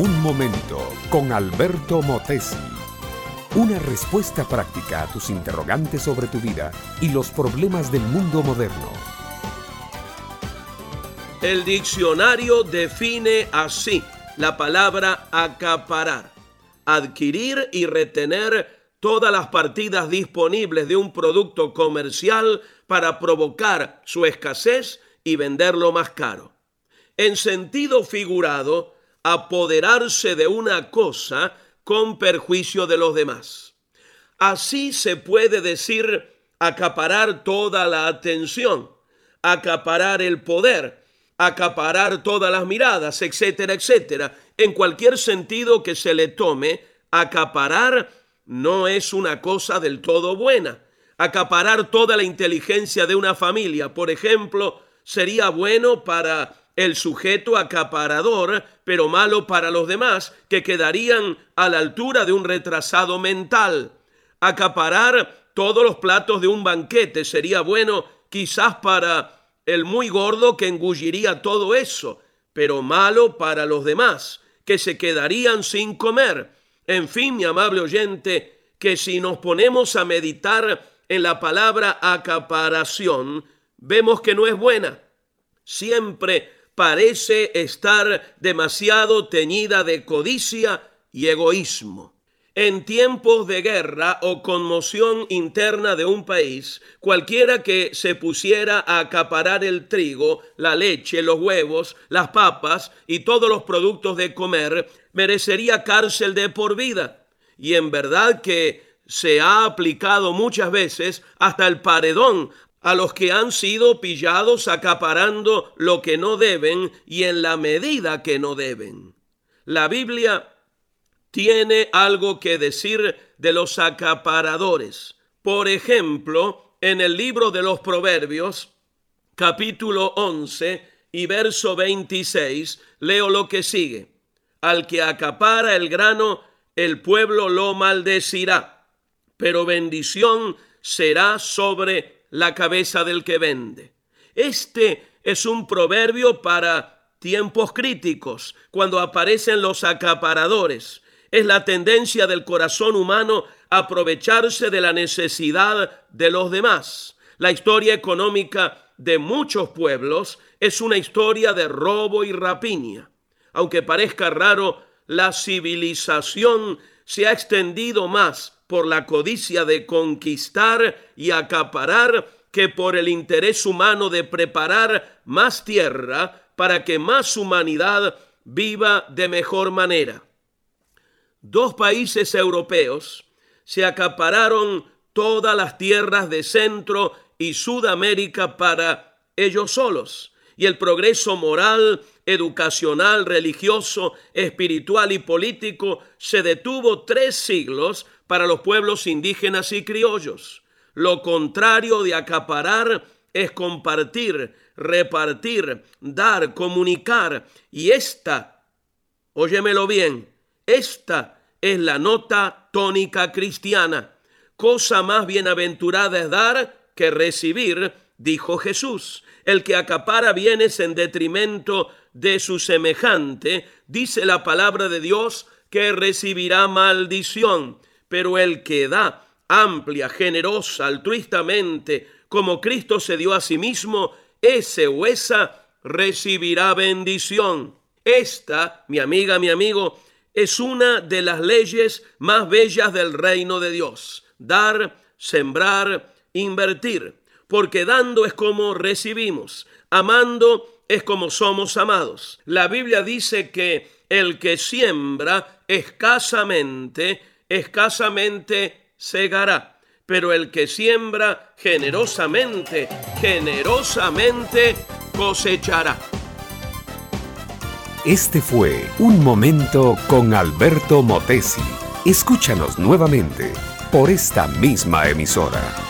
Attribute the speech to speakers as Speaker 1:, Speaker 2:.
Speaker 1: Un momento con Alberto Motesi. Una respuesta práctica a tus interrogantes sobre tu vida y los problemas del mundo moderno.
Speaker 2: El diccionario define así la palabra acaparar, adquirir y retener todas las partidas disponibles de un producto comercial para provocar su escasez y venderlo más caro. En sentido figurado, apoderarse de una cosa con perjuicio de los demás. Así se puede decir acaparar toda la atención, acaparar el poder, acaparar todas las miradas, etcétera, etcétera. En cualquier sentido que se le tome, acaparar no es una cosa del todo buena. Acaparar toda la inteligencia de una familia, por ejemplo, sería bueno para el sujeto acaparador, pero malo para los demás, que quedarían a la altura de un retrasado mental. Acaparar todos los platos de un banquete sería bueno quizás para el muy gordo que engulliría todo eso, pero malo para los demás, que se quedarían sin comer. En fin, mi amable oyente, que si nos ponemos a meditar en la palabra acaparación, vemos que no es buena. Siempre parece estar demasiado teñida de codicia y egoísmo. En tiempos de guerra o conmoción interna de un país, cualquiera que se pusiera a acaparar el trigo, la leche, los huevos, las papas y todos los productos de comer, merecería cárcel de por vida. Y en verdad que se ha aplicado muchas veces hasta el paredón a los que han sido pillados acaparando lo que no deben y en la medida que no deben. La Biblia tiene algo que decir de los acaparadores. Por ejemplo, en el libro de los Proverbios, capítulo 11 y verso 26, leo lo que sigue. Al que acapara el grano, el pueblo lo maldecirá, pero bendición será sobre la cabeza del que vende. Este es un proverbio para tiempos críticos, cuando aparecen los acaparadores. Es la tendencia del corazón humano aprovecharse de la necesidad de los demás. La historia económica de muchos pueblos es una historia de robo y rapiña. Aunque parezca raro, la civilización se ha extendido más por la codicia de conquistar y acaparar que por el interés humano de preparar más tierra para que más humanidad viva de mejor manera. Dos países europeos se acapararon todas las tierras de Centro y Sudamérica para ellos solos, y el progreso moral, educacional, religioso, espiritual y político se detuvo tres siglos para los pueblos indígenas y criollos. Lo contrario de acaparar es compartir, repartir, dar, comunicar. Y esta, óyemelo bien, esta es la nota tónica cristiana. Cosa más bienaventurada es dar que recibir, dijo Jesús. El que acapara bienes en detrimento de su semejante, dice la palabra de Dios, que recibirá maldición pero el que da amplia, generosa, altruistamente, como Cristo se dio a sí mismo, ese o esa recibirá bendición. Esta, mi amiga, mi amigo, es una de las leyes más bellas del reino de Dios. Dar, sembrar, invertir. Porque dando es como recibimos, amando es como somos amados. La Biblia dice que el que siembra escasamente escasamente segará, pero el que siembra generosamente, generosamente cosechará.
Speaker 1: Este fue Un Momento con Alberto Motesi. Escúchanos nuevamente por esta misma emisora.